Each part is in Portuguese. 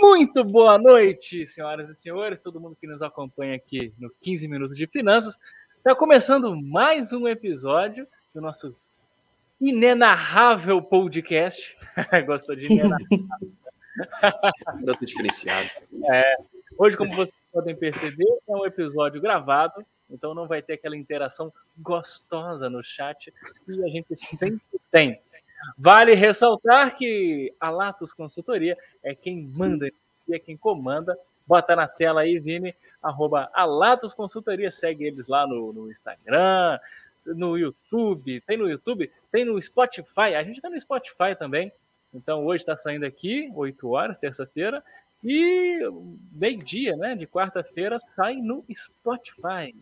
Muito boa noite, senhoras e senhores, todo mundo que nos acompanha aqui no 15 Minutos de Finanças. Está começando mais um episódio do nosso inenarrável podcast. Gostou de inenarrável? Tanto diferenciado. É, hoje, como vocês podem perceber, é um episódio gravado, então não vai ter aquela interação gostosa no chat que a gente sempre tem. Vale ressaltar que a Latos Consultoria é quem manda e é quem comanda. Bota na tela aí, Vini, arroba Alatos Consultoria, segue eles lá no, no Instagram, no YouTube, tem no YouTube, tem no Spotify, a gente está no Spotify também, então hoje está saindo aqui, 8 horas, terça-feira, e meio-dia, né, de quarta-feira, sai no Spotify.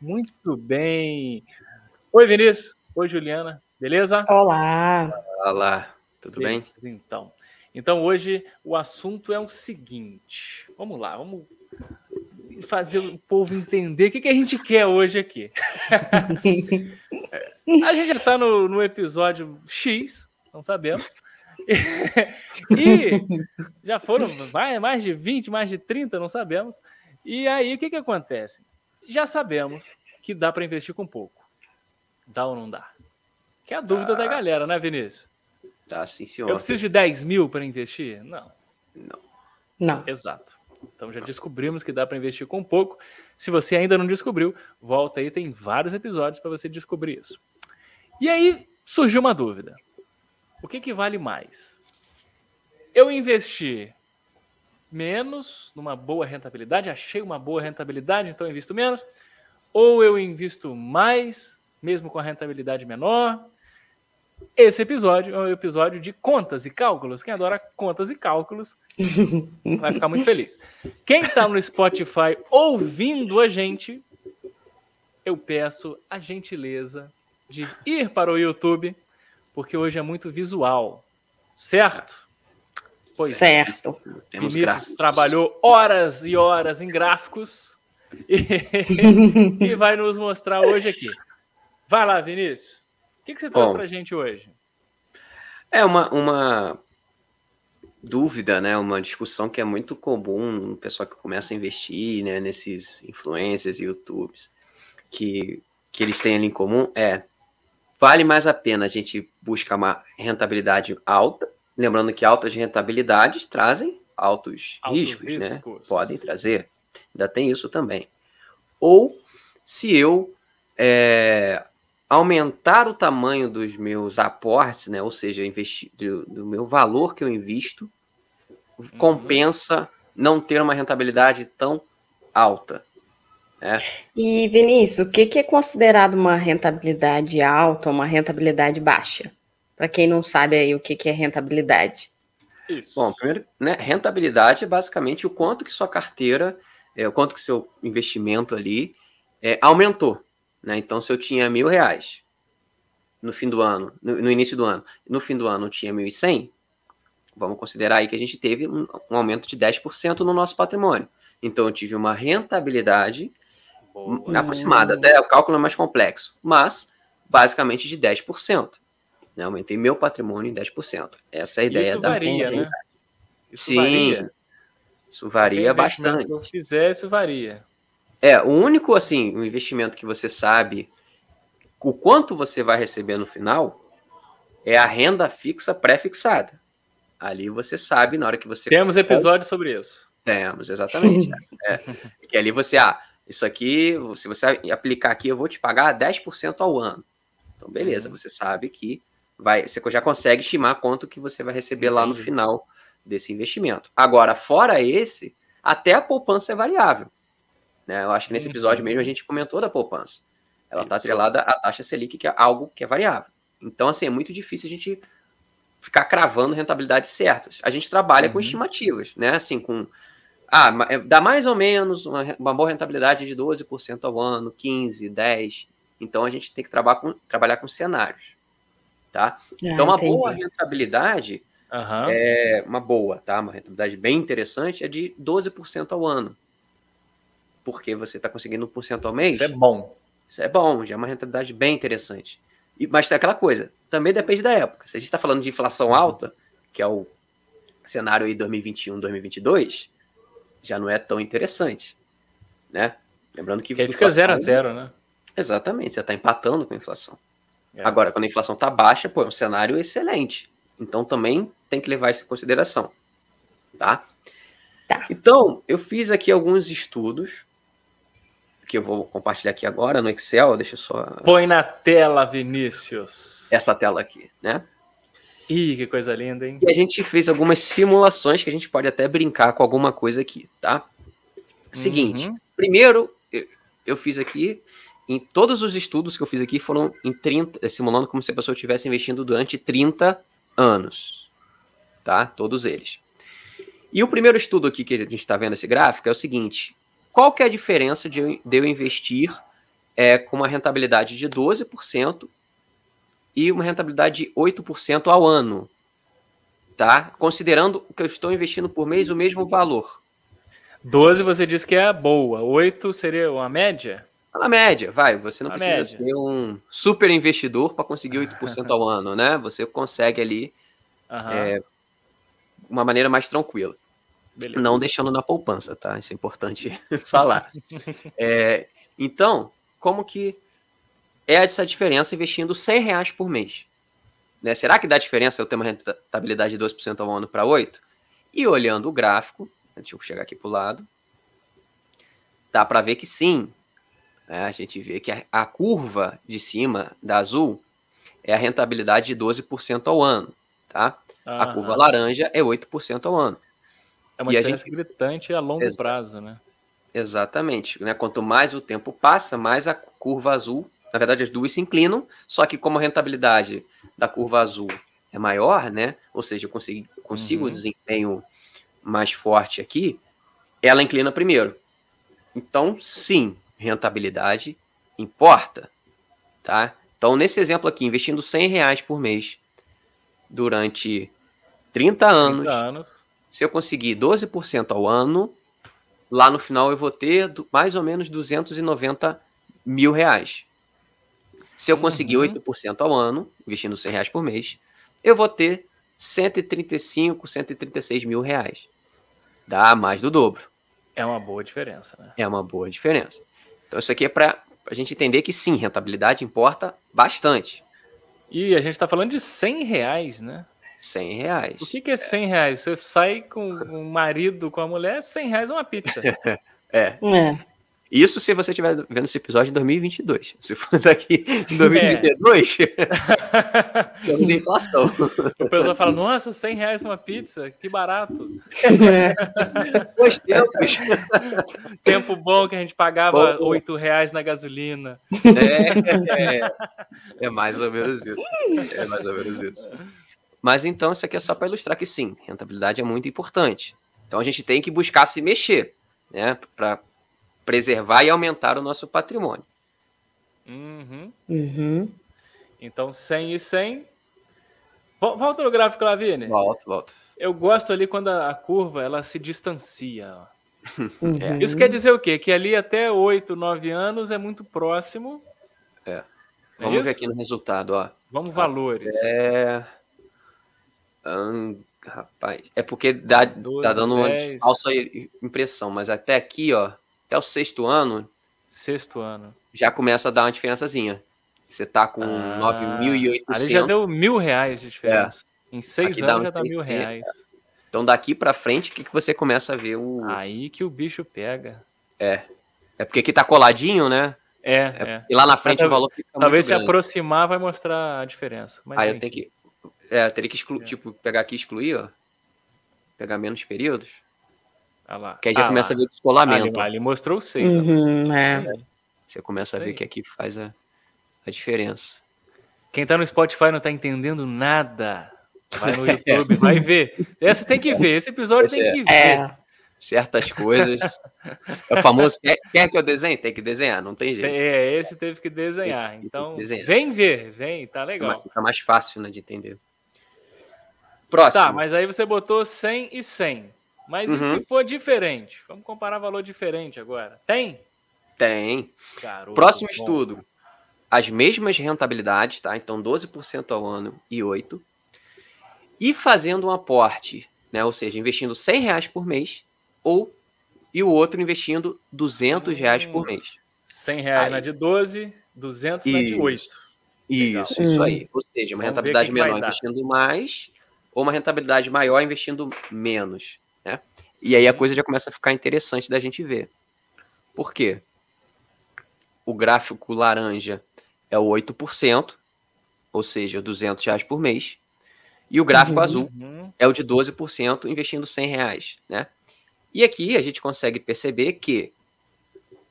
Muito bem. Oi, Vinícius. Oi, Juliana. Beleza? Olá. Olá, tudo Beleza, bem? Então, então hoje o assunto é o seguinte. Vamos lá, vamos fazer o povo entender o que, que a gente quer hoje aqui. a gente já está no, no episódio X, não sabemos. e já foram mais, mais de 20, mais de 30, não sabemos. E aí o que, que acontece? Já sabemos que dá para investir com pouco. Dá ou não dá? Que é a dúvida ah, da galera, né, Vinícius? Tá, sim, senhor. Eu preciso de 10 mil para investir? Não. Não. Não. Exato. Então já descobrimos que dá para investir com pouco. Se você ainda não descobriu, volta aí, tem vários episódios para você descobrir isso. E aí surgiu uma dúvida. O que, que vale mais? Eu investir menos numa boa rentabilidade, achei uma boa rentabilidade, então eu invisto menos, ou eu invisto mais, mesmo com a rentabilidade menor, esse episódio é um episódio de contas e cálculos. Quem adora contas e cálculos vai ficar muito feliz. Quem está no Spotify ouvindo a gente, eu peço a gentileza de ir para o YouTube, porque hoje é muito visual, certo? Pois é. certo. É. Vinícius trabalhou horas e horas em gráficos e, e vai nos mostrar hoje aqui. Vai lá, Vinícius. O que, que você trouxe para a gente hoje? É uma, uma dúvida, né? Uma discussão que é muito comum no pessoal que começa a investir, né? Nesses influencers e YouTubes, que, que eles têm ali em comum é vale mais a pena a gente buscar uma rentabilidade alta, lembrando que altas rentabilidades trazem altos, altos riscos, né? riscos, né? Podem trazer, ainda tem isso também. Ou se eu é, aumentar o tamanho dos meus aportes, né? Ou seja, investir, do, do meu valor que eu invisto, uhum. compensa não ter uma rentabilidade tão alta. Né? E Vinícius, o que, que é considerado uma rentabilidade alta ou uma rentabilidade baixa? Para quem não sabe aí o que, que é rentabilidade. Isso. Bom, primeiro, né, rentabilidade é basicamente o quanto que sua carteira, é, o quanto que seu investimento ali é, aumentou. Né? Então, se eu tinha mil reais no fim do ano, no, no início do ano, no fim do ano eu tinha 1.100, vamos considerar aí que a gente teve um, um aumento de 10% no nosso patrimônio. Então, eu tive uma rentabilidade Boa. aproximada, até o cálculo é mais complexo, mas basicamente de 10%. Né? Aumentei meu patrimônio em 10%. Essa é a ideia Isso da varia, né? Isso Sim, varia. isso varia bastante. Se eu fizer, isso varia. É, o único, assim, o investimento que você sabe o quanto você vai receber no final é a renda fixa pré-fixada. Ali você sabe na hora que você. Temos episódio sobre isso. Temos, exatamente. é, que ali você, ah, isso aqui, se você aplicar aqui, eu vou te pagar 10% ao ano. Então, beleza, uhum. você sabe que vai, você já consegue estimar quanto que você vai receber Entendi. lá no final desse investimento. Agora, fora esse, até a poupança é variável. Né? Eu acho que nesse episódio mesmo a gente comentou da poupança. Ela está atrelada à taxa Selic, que é algo que é variável. Então, assim, é muito difícil a gente ficar cravando rentabilidades certas. A gente trabalha uhum. com estimativas, né? Assim, com. Ah, é, dá mais ou menos uma, uma boa rentabilidade de 12% ao ano, 15%, 10%. Então, a gente tem que trabalhar com, trabalhar com cenários. Tá? Ah, então, uma entendi. boa rentabilidade. Uhum. É uma boa, tá? Uma rentabilidade bem interessante é de 12% ao ano porque você está conseguindo 1% ao mês. Isso é bom. Isso é bom, já é uma rentabilidade bem interessante. E, mas tem aquela coisa, também depende da época. Se a gente está falando de inflação alta, que é o cenário aí 2021, 2022, já não é tão interessante, né? Lembrando que... Porque fica zero a zero, né? Exatamente, você está empatando com a inflação. É. Agora, quando a inflação está baixa, pô, é um cenário excelente. Então também tem que levar isso em consideração, tá? Tá. Então, eu fiz aqui alguns estudos que eu vou compartilhar aqui agora no Excel. Deixa eu só. Põe na tela, Vinícius. Essa tela aqui, né? Ih, que coisa linda, hein? E a gente fez algumas simulações que a gente pode até brincar com alguma coisa aqui, tá? Seguinte, uhum. primeiro eu, eu, fiz aqui, em todos os estudos que eu fiz aqui foram em 30, simulando como se a pessoa estivesse investindo durante 30 anos, tá? Todos eles. E o primeiro estudo aqui que a gente está vendo esse gráfico é o seguinte: qual que é a diferença de eu, de eu investir é, com uma rentabilidade de 12% e uma rentabilidade de 8% ao ano? Tá? Considerando que eu estou investindo por mês o mesmo valor. 12 você disse que é boa, 8 seria uma média? Na média, vai. Você não precisa média. ser um super investidor para conseguir 8% ao ano, né? Você consegue ali uhum. é, uma maneira mais tranquila. Beleza. Não deixando na poupança, tá? Isso é importante falar. É, então, como que é essa diferença investindo 100 reais por mês? Né? Será que dá diferença eu ter uma rentabilidade de 2% ao ano para 8%? E olhando o gráfico, deixa eu chegar aqui para o lado, dá para ver que sim. Né? A gente vê que a, a curva de cima da azul é a rentabilidade de 12% ao ano. Tá? A curva laranja é 8% ao ano. É uma e diferença gente... gritante a longo Ex prazo, né? Exatamente. Né? Quanto mais o tempo passa, mais a curva azul, na verdade as duas se inclinam, só que como a rentabilidade da curva azul é maior, né? Ou seja, eu consigo, consigo uhum. um desempenho mais forte aqui, ela inclina primeiro. Então, sim, rentabilidade importa, tá? Então, nesse exemplo aqui, investindo 100 reais por mês durante 30 anos, 30 anos se eu conseguir 12% ao ano, lá no final eu vou ter mais ou menos 290 mil reais. Se eu conseguir uhum. 8% ao ano, investindo 100 reais por mês, eu vou ter 135, 136 mil reais. Dá mais do dobro. É uma boa diferença, né? É uma boa diferença. Então isso aqui é para a gente entender que sim, rentabilidade importa bastante. E a gente está falando de 100 reais, né? 100 reais. O que, que é 100 reais? Você sai com o marido, com a mulher, 100 reais é uma pizza. é. é. Isso se você estiver vendo esse episódio em 2022. Se for daqui em 2022, é. temos inflação. O pessoal fala, nossa, 100 reais uma pizza, que barato. Bons tempos. Tempo bom que a gente pagava bom, 8 reais na gasolina. É, é, é mais ou menos isso. É mais ou menos isso. Mas então isso aqui é só para ilustrar que sim, rentabilidade é muito importante. Então a gente tem que buscar se mexer, né, para preservar e aumentar o nosso patrimônio. Uhum. Uhum. Então 100 e 100. Volta no gráfico lá, Vini. Volta, volta. Eu gosto ali quando a curva ela se distancia. Uhum. É. Isso quer dizer o quê? Que ali até 8, 9 anos é muito próximo. É. é Vamos é ver aqui no resultado, ó. Vamos valores. É Rapaz, é porque dá, 12, tá dando 10. uma falsa impressão, mas até aqui, ó, até o sexto ano. Sexto ano. Já começa a dar uma diferençazinha. Você tá com ah, 9.800. Ali já deu mil reais de diferença. É. Em seis aqui anos já dá mil reais. Então daqui para frente, o que, que você começa a ver o. Aí que o bicho pega. É. É porque aqui tá coladinho, né? É. é. é. E lá na frente o valor fica Talvez se grande. aproximar vai mostrar a diferença. Mas, Aí eu tenho que. É, teria que excluir, é. tipo, pegar aqui e excluir, ó. Pegar menos períodos. Ah lá. Que aí já ah começa lá. a ver o descolamento. Ah, ali, mostrou seis. Uhum, é. Você começa a ver que aqui faz a, a diferença. Quem tá no Spotify não tá entendendo nada. Vai no YouTube, vai ver. Essa tem que ver, esse episódio esse tem é. que ver. É. Certas coisas. É o famoso, quer, quer, que eu desenhe? Tem que desenhar, não tem jeito. É, esse teve que desenhar. então, desenhar. vem ver, vem, tá legal. Fica mais fácil né, de entender. Próximo. Tá, mas aí você botou 100 e 100. Mas uhum. e se for diferente? Vamos comparar valor diferente agora. Tem? Tem. Garoto, Próximo bom. estudo. As mesmas rentabilidades, tá? Então 12% ao ano e 8. E fazendo um aporte né? Ou seja, investindo 100 reais por mês, ou e o outro investindo 200 reais por mês. 100 reais aí. na de 12, 200 na de 8. Isso, isso aí. Ou seja, uma Vamos rentabilidade menor investindo mais, ou uma rentabilidade maior investindo menos. Né? E aí a coisa já começa a ficar interessante da gente ver. Por quê? O gráfico laranja é o 8%, ou seja, 200 reais por mês. E o gráfico uhum. azul é o de 12% investindo 100 reais, né? E aqui a gente consegue perceber que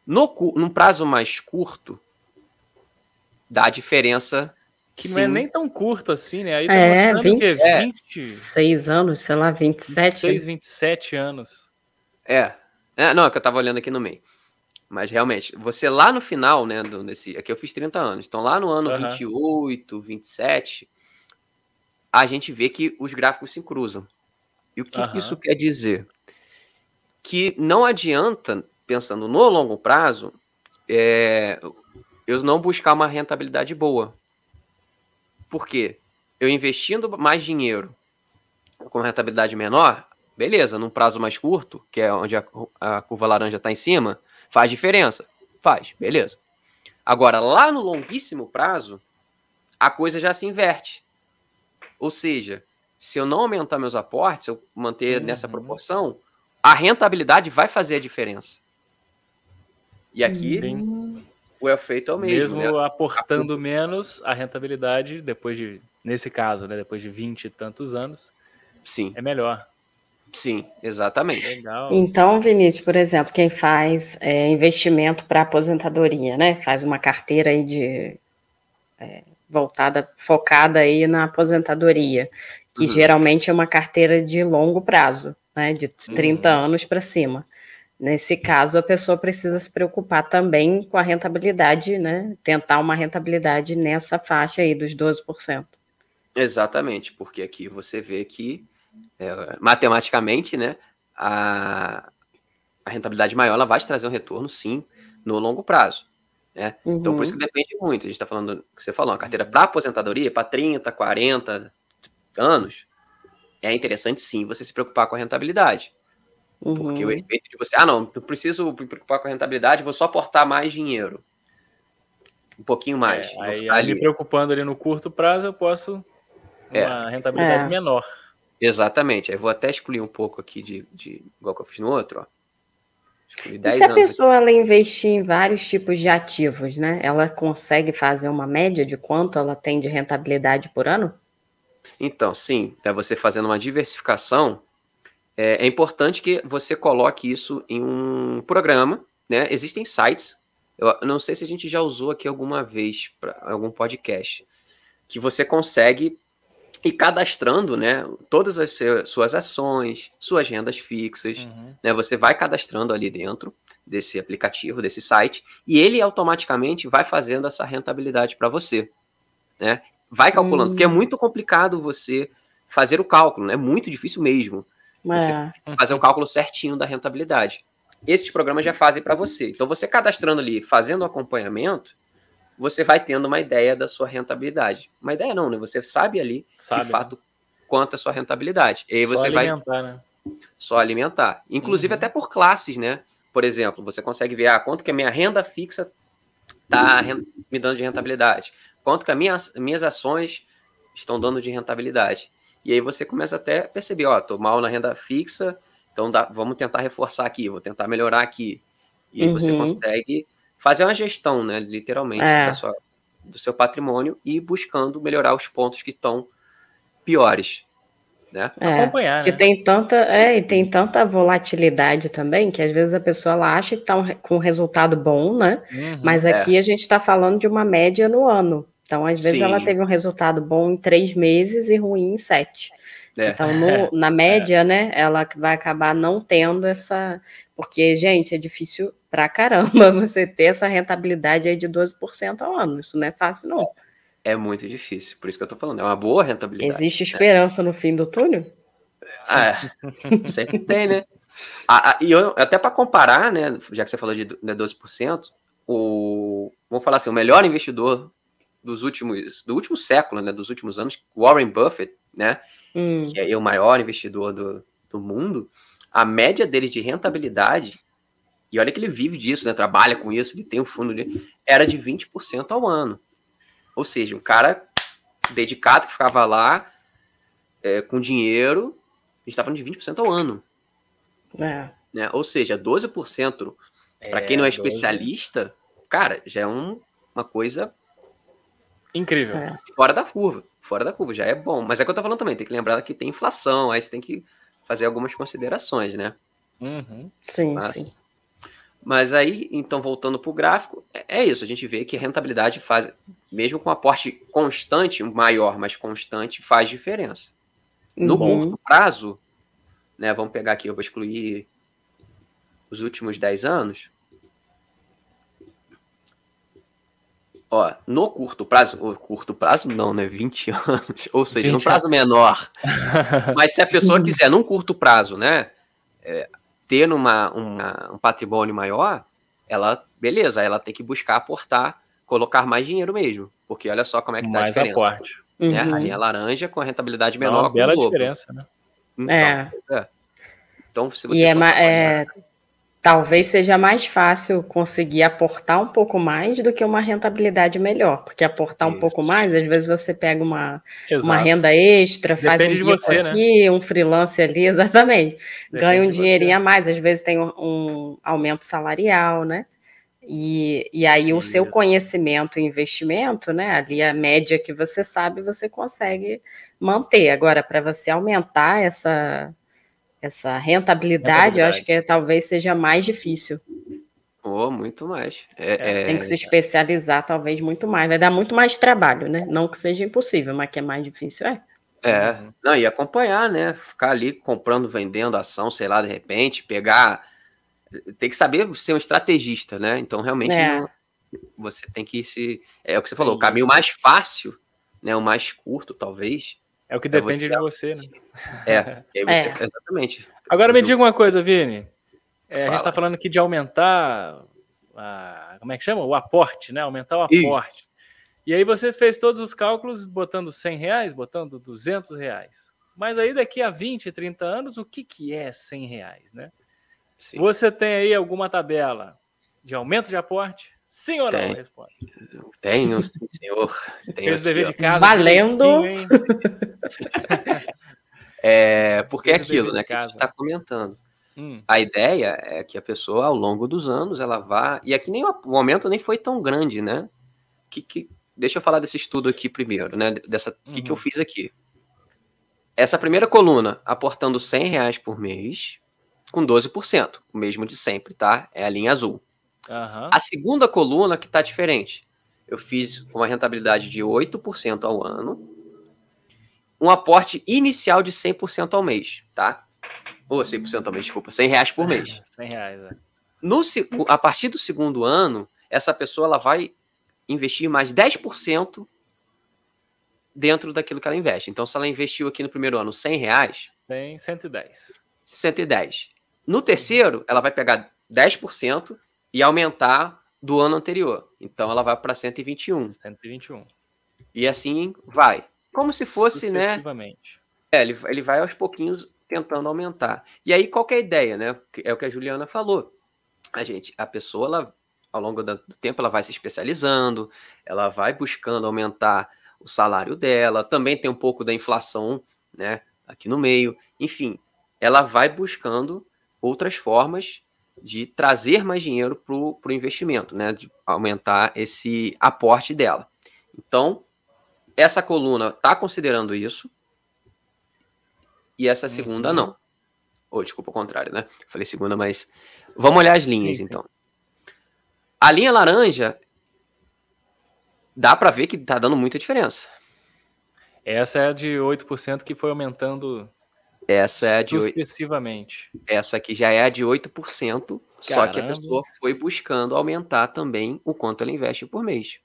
no, num prazo mais curto, dá diferença. Que sim. não é nem tão curto assim, né? Aí tá é, 20, que 26 anos, sei lá, 27. 26, 27 anos. É. é. Não, é que eu tava olhando aqui no meio. Mas realmente, você lá no final, né, do, desse, aqui eu fiz 30 anos, então lá no ano uhum. 28, 27, a gente vê que os gráficos se cruzam. E o que, uhum. que isso quer dizer? Que não adianta, pensando no longo prazo, é, eu não buscar uma rentabilidade boa. Por quê? Eu investindo mais dinheiro com rentabilidade menor, beleza, num prazo mais curto, que é onde a, a curva laranja está em cima, faz diferença. Faz, beleza. Agora, lá no longuíssimo prazo, a coisa já se inverte. Ou seja, se eu não aumentar meus aportes, se eu manter uhum. nessa proporção, a rentabilidade vai fazer a diferença. E aqui, Sim o efeito é o mesmo. Mesmo né? aportando a... menos, a rentabilidade, depois de, nesse caso, né, depois de 20 e tantos anos, Sim. é melhor. Sim, exatamente. Legal. Então, Vinícius, por exemplo, quem faz é, investimento para aposentadoria, né? Faz uma carteira aí de é, voltada, focada aí na aposentadoria, que uhum. geralmente é uma carteira de longo prazo, né? De 30 uhum. anos para cima. Nesse caso, a pessoa precisa se preocupar também com a rentabilidade, né? Tentar uma rentabilidade nessa faixa aí dos 12%. Exatamente, porque aqui você vê que é, matematicamente, né, a, a rentabilidade maior ela vai te trazer um retorno, sim, no longo prazo. Né? Uhum. Então, por isso que uhum. depende muito. A gente está falando, que você falou, uma carteira para aposentadoria, para 30, 40 anos, é interessante sim você se preocupar com a rentabilidade. Uhum. Porque o uhum. efeito de você, ah, não, eu preciso me preocupar com a rentabilidade, vou só aportar mais dinheiro. Um pouquinho mais. É, aí, ali. me preocupando ali no curto prazo, eu posso é. uma rentabilidade é. menor. Exatamente. Aí vou até excluir um pouco aqui de, de igual que eu fiz no outro, ó. E se a pessoa ela investir em vários tipos de ativos, né? Ela consegue fazer uma média de quanto ela tem de rentabilidade por ano? Então, sim, para você fazendo uma diversificação, é, é, importante que você coloque isso em um programa, né? Existem sites, eu não sei se a gente já usou aqui alguma vez para algum podcast, que você consegue ir cadastrando, né? Todas as suas ações, suas rendas fixas, uhum. né? Você vai cadastrando ali dentro desse aplicativo, desse site, e ele automaticamente vai fazendo essa rentabilidade para você, né? Vai calculando, uhum. porque é hum. muito complicado você fazer o cálculo, né? É muito difícil mesmo. É. Fazer o cálculo certinho da rentabilidade. Esses programas já fazem para você. Então, você cadastrando ali, fazendo o acompanhamento, você vai tendo uma ideia da sua rentabilidade. Uma ideia não, né? Você sabe ali, sabe, de né? fato, quanto é a sua rentabilidade. E aí Só você alimentar, vai né? só alimentar. Inclusive uhum. até por classes, né? Por exemplo, você consegue ver ah, quanto que a minha renda fixa está me dando de rentabilidade, quanto que as minhas, minhas ações estão dando de rentabilidade. E aí você começa até a perceber, ó, tô mal na renda fixa, então dá, vamos tentar reforçar aqui, vou tentar melhorar aqui. E aí uhum. você consegue fazer uma gestão, né, literalmente, é. sua, do seu patrimônio e buscando melhorar os pontos que estão piores. Né? É, acompanhar, que né? tem tanta é, e tem tanta volatilidade também que às vezes a pessoa ela acha que está um, com um resultado bom, né? Uhum, Mas aqui é. a gente está falando de uma média no ano. Então, às vezes, Sim. ela teve um resultado bom em três meses e ruim em sete. É. Então, no, na média, é. né, ela vai acabar não tendo essa. Porque, gente, é difícil pra caramba você ter essa rentabilidade aí de 12% ao ano. Isso não é fácil, não. É muito difícil, por isso que eu tô falando. É uma boa rentabilidade. Existe né? esperança no fim do túnel? Ah, é, sempre tem, né? Ah, ah, e eu, até para comparar, né, já que você falou de 12%, o, vamos falar assim, o melhor investidor dos últimos, do último século, né, dos últimos anos, Warren Buffett, né, hum. que é o maior investidor do, do mundo, a média dele de rentabilidade, e olha que ele vive disso, né? Trabalha com isso, ele tem um fundo de. Era de 20% ao ano. Ou seja, um cara dedicado que ficava lá é, com dinheiro, a gente está falando de 20% ao ano. É. Né? Ou seja, 12%, para quem não é especialista, 12. cara, já é um, uma coisa incrível. É. Fora da curva. Fora da curva, já é bom. Mas é o que eu tô falando também, tem que lembrar que tem inflação, aí você tem que fazer algumas considerações, né? Uhum. Sim, mas, sim. Mas aí, então, voltando para o gráfico, é, é isso, a gente vê que a rentabilidade faz, mesmo com aporte constante, maior, mas constante, faz diferença. No uhum. curto prazo, né, vamos pegar aqui, eu vou excluir os últimos 10 anos. Ó, no curto prazo, ou curto prazo não, né? 20 anos, ou seja, no prazo menor. Mas se a pessoa quiser, num curto prazo, né? É, ter uma, uma, um patrimônio maior, ela, beleza, ela tem que buscar aportar, colocar mais dinheiro mesmo. Porque olha só como é que dá mais a diferença. Aporte. Né? Uhum. A linha laranja com a rentabilidade menor. Uma bela diferença, né? Então, é. é. Então, se você. E é, é, talvez seja mais fácil conseguir aportar um pouco mais do que uma rentabilidade melhor, porque aportar Isso. um pouco mais, às vezes você pega uma, uma renda extra, Depende faz um de você, né? aqui, né? um freelance ali, exatamente, Depende ganha um dinheirinho você. a mais, às vezes tem um, um aumento salarial, né? E, e aí o seu conhecimento e investimento, né? Ali a média que você sabe, você consegue manter. Agora, para você aumentar essa essa rentabilidade, rentabilidade, eu acho que talvez seja mais difícil. Oh, muito mais. É, é... Tem que se especializar, talvez, muito mais. Vai dar muito mais trabalho, né? Não que seja impossível, mas que é mais difícil, é. É, não, e acompanhar, né? Ficar ali comprando, vendendo ação, sei lá, de repente, pegar. Tem que saber ser um estrategista, né? Então, realmente, é. não... você tem que se. É o que você falou, o caminho mais fácil, né? O mais curto, talvez, é o que depende de você, né? É, você, é. exatamente. Agora me diga uma coisa, Vini. É, a gente está falando aqui de aumentar a, como é que chama? O aporte, né? Aumentar o aporte. E, e aí você fez todos os cálculos botando 100 reais, botando 200 reais. Mas aí daqui a 20, 30 anos, o que, que é 100 reais, né? Sim. Você tem aí alguma tabela de aumento de aporte? Sim ou não? Responde. Tenho, sim, senhor. Tenho Fez dever de casa. Valendo. é, porque é aquilo, né, que a gente está comentando. Hum. A ideia é que a pessoa, ao longo dos anos, ela vá. E aqui nem o aumento nem foi tão grande, né? Que, que... Deixa eu falar desse estudo aqui primeiro, né? Dessa uhum. que, que eu uhum. fiz aqui. Essa primeira coluna, aportando 100 reais por mês, com 12%, o mesmo de sempre, tá? É a linha azul. Uhum. A segunda coluna que está diferente. Eu fiz uma rentabilidade de 8% ao ano, um aporte inicial de 100% ao mês, tá? Ou 100% ao mês, desculpa, 100 reais por mês. 100 reais, é. No, a partir do segundo ano, essa pessoa ela vai investir mais 10% dentro daquilo que ela investe. Então, se ela investiu aqui no primeiro ano 100 reais... 100, 110. 110. No terceiro, ela vai pegar 10% e aumentar do ano anterior. Então ela vai para 121. 121. E assim vai. Como se fosse, né? É, ele, ele vai aos pouquinhos tentando aumentar. E aí, qual é a ideia, né? É o que a Juliana falou. A gente, a pessoa, ela, ao longo do tempo, ela vai se especializando, ela vai buscando aumentar o salário dela, também tem um pouco da inflação, né? Aqui no meio. Enfim, ela vai buscando outras formas de trazer mais dinheiro para o investimento, né? De aumentar esse aporte dela. Então, essa coluna está considerando isso e essa segunda uhum. não. Ou, oh, desculpa, o contrário, né? Falei segunda, mas vamos olhar as linhas, então. A linha laranja dá para ver que está dando muita diferença. Essa é a de 8% que foi aumentando essa é a de sucessivamente. Essa aqui já é a de 8%, Caramba. só que a pessoa foi buscando aumentar também o quanto ela investe por mês,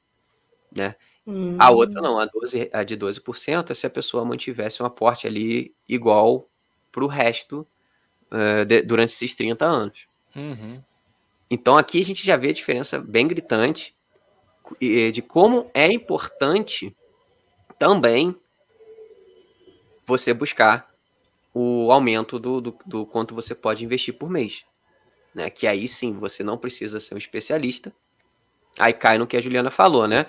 né? Hum. A outra não, a, 12, a de 12% é se a pessoa mantivesse um aporte ali igual para o resto uh, de, durante esses 30 anos. Uhum. Então aqui a gente já vê a diferença bem gritante de como é importante também você buscar o aumento do, do, do quanto você pode investir por mês. Né? Que aí sim, você não precisa ser um especialista. Aí cai no que a Juliana falou, né?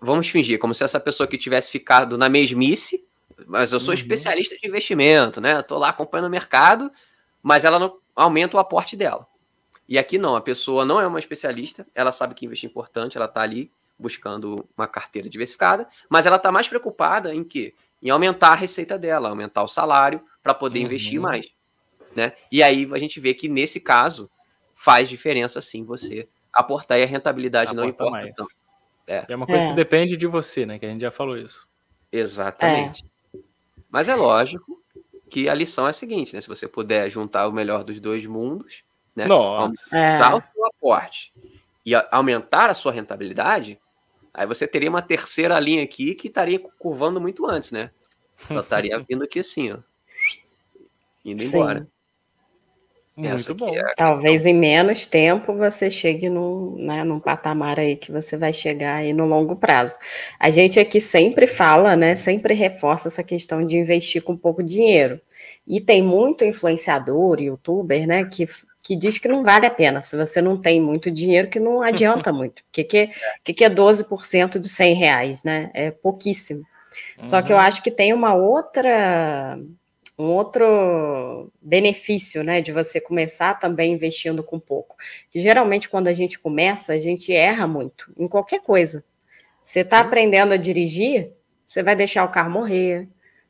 Vamos fingir como se essa pessoa que tivesse ficado na mesmice, mas eu sou uhum. especialista de investimento, né? Estou lá acompanhando o mercado, mas ela não aumenta o aporte dela. E aqui não, a pessoa não é uma especialista, ela sabe que investir é importante, ela está ali buscando uma carteira diversificada, mas ela está mais preocupada em quê? Em aumentar a receita dela, aumentar o salário para poder uhum. investir mais. Né? E aí a gente vê que nesse caso faz diferença sim você aportar e a rentabilidade Aporta não importa mais. Tanto. É. é uma coisa é. que depende de você, né? Que a gente já falou isso. Exatamente. É. Mas é lógico que a lição é a seguinte, né? Se você puder juntar o melhor dos dois mundos, né? Nossa. Aumentar o seu aporte e aumentar a sua rentabilidade, Aí você teria uma terceira linha aqui que estaria curvando muito antes, né? Ela estaria vindo aqui assim, ó. Indo Sim. embora. Muito bom. É Talvez em menos tempo você chegue num, né, num patamar aí que você vai chegar aí no longo prazo. A gente aqui sempre fala, né? Sempre reforça essa questão de investir com pouco dinheiro. E tem muito influenciador, youtuber, né, que que diz que não vale a pena. Se você não tem muito dinheiro, que não adianta muito. O que, que, que, que é 12% de 100 reais, né? É pouquíssimo. Uhum. Só que eu uhum. acho que tem uma outra um outro benefício, né, de você começar também investindo com pouco. Que geralmente quando a gente começa, a gente erra muito em qualquer coisa. Você está aprendendo a dirigir, você vai deixar o carro morrer,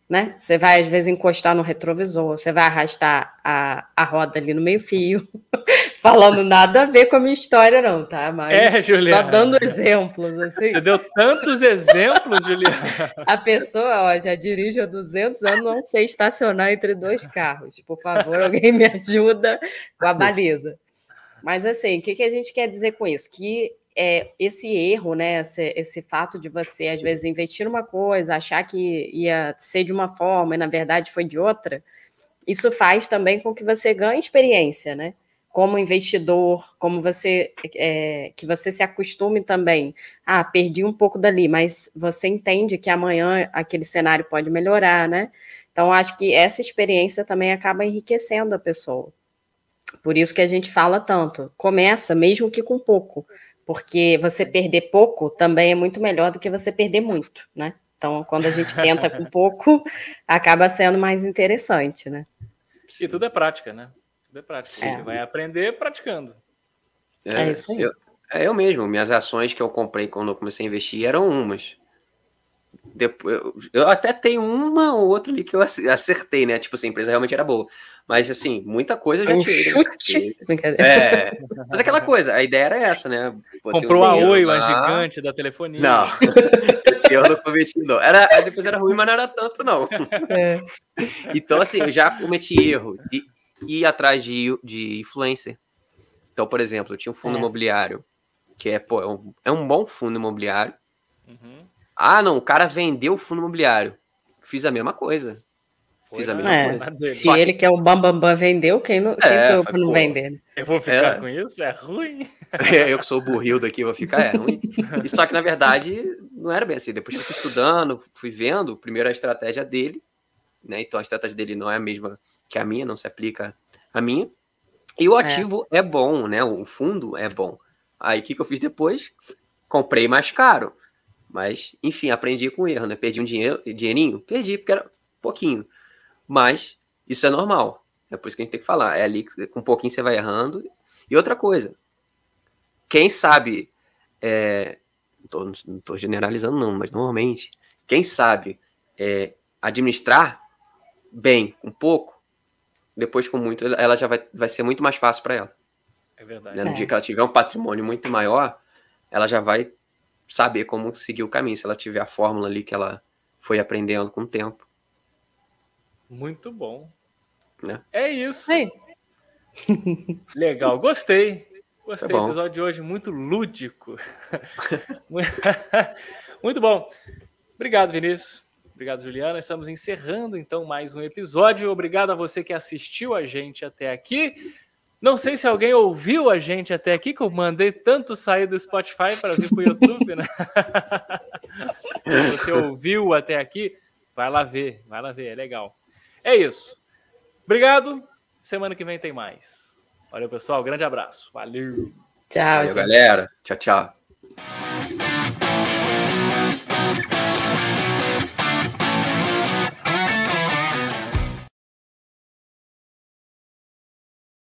né? Você vai, às vezes, encostar no retrovisor, você vai arrastar a, a roda ali no meio-fio, falando nada a ver com a minha história, não, tá? Mas é, Juliana. só dando exemplos, assim. Você deu tantos exemplos, Juliana. A pessoa, ó, já dirige há 200 anos, não sei estacionar entre dois carros. Por favor, alguém me ajuda com a baliza. Mas, assim, o que, que a gente quer dizer com isso? Que é, esse erro, né, esse, esse, fato de você, às vezes, investir uma coisa, achar que ia ser de uma forma e, na verdade, foi de outra, isso faz também com que você ganhe experiência, né? Como investidor, como você, é, que você se acostume também. Ah, perdi um pouco dali, mas você entende que amanhã aquele cenário pode melhorar, né? Então, acho que essa experiência também acaba enriquecendo a pessoa. Por isso que a gente fala tanto. Começa, mesmo que com pouco porque você perder pouco também é muito melhor do que você perder muito, né? Então, quando a gente tenta com pouco, acaba sendo mais interessante, né? E tudo é prática, né? Tudo é prática. É. Você vai aprender praticando. É, é isso aí. Eu, é eu mesmo. Minhas ações que eu comprei quando eu comecei a investir eram umas. Depois, eu até tenho uma ou outra ali que eu acertei, né? Tipo assim, a empresa realmente era boa. Mas assim, muita coisa eu já um tirei. Chute. É, mas aquela coisa, a ideia era essa, né? Comprou a Oi, uma gigante da telefonia. Não, esse eu não cometi, não. Era, a empresa era ruim, mas não era tanto, não. É. Então, assim, eu já cometi erro de ir atrás de, de influencer. Então, por exemplo, eu tinha um fundo é. imobiliário, que é, pô, é um, é um bom fundo imobiliário. Uhum ah, não, o cara vendeu o fundo imobiliário. Fiz a mesma coisa. Fiz a mesma é, coisa. Se ele que é o Bambambam Bam Bam vendeu, quem, não, quem é, sou eu para não vender? Né? Eu vou ficar é. com isso? É ruim. É, eu que sou o burril daqui vou ficar, é ruim. E só que, na verdade, não era bem assim. Depois que eu fui estudando, fui vendo, primeiro a estratégia dele, né? Então a estratégia dele não é a mesma que a minha, não se aplica a minha. E o é. ativo é, é bom, né? O fundo é bom. Aí o que, que eu fiz depois? Comprei mais caro. Mas, enfim, aprendi com erro, né? Perdi um dinheiro, dinheirinho? Perdi, porque era pouquinho. Mas isso é normal. É por isso que a gente tem que falar. É ali com um pouquinho você vai errando. E outra coisa, quem sabe, é, não estou generalizando não, mas normalmente, quem sabe é, administrar bem um pouco, depois com muito, ela já vai, vai ser muito mais fácil para ela. É verdade. Né? No é. dia que ela tiver um patrimônio muito maior, ela já vai saber como seguir o caminho, se ela tiver a fórmula ali que ela foi aprendendo com o tempo. Muito bom. Né? É isso. Legal, gostei. Gostei é do episódio de hoje, muito lúdico. muito bom. Obrigado, Vinícius. Obrigado, Juliana. Estamos encerrando então mais um episódio. Obrigado a você que assistiu a gente até aqui. Não sei se alguém ouviu a gente até aqui, que eu mandei tanto sair do Spotify para vir para o YouTube, né? se você ouviu até aqui, vai lá ver, vai lá ver, é legal. É isso. Obrigado. Semana que vem tem mais. Valeu, pessoal. Grande abraço. Valeu. Tchau, Valeu, galera. Tchau, tchau.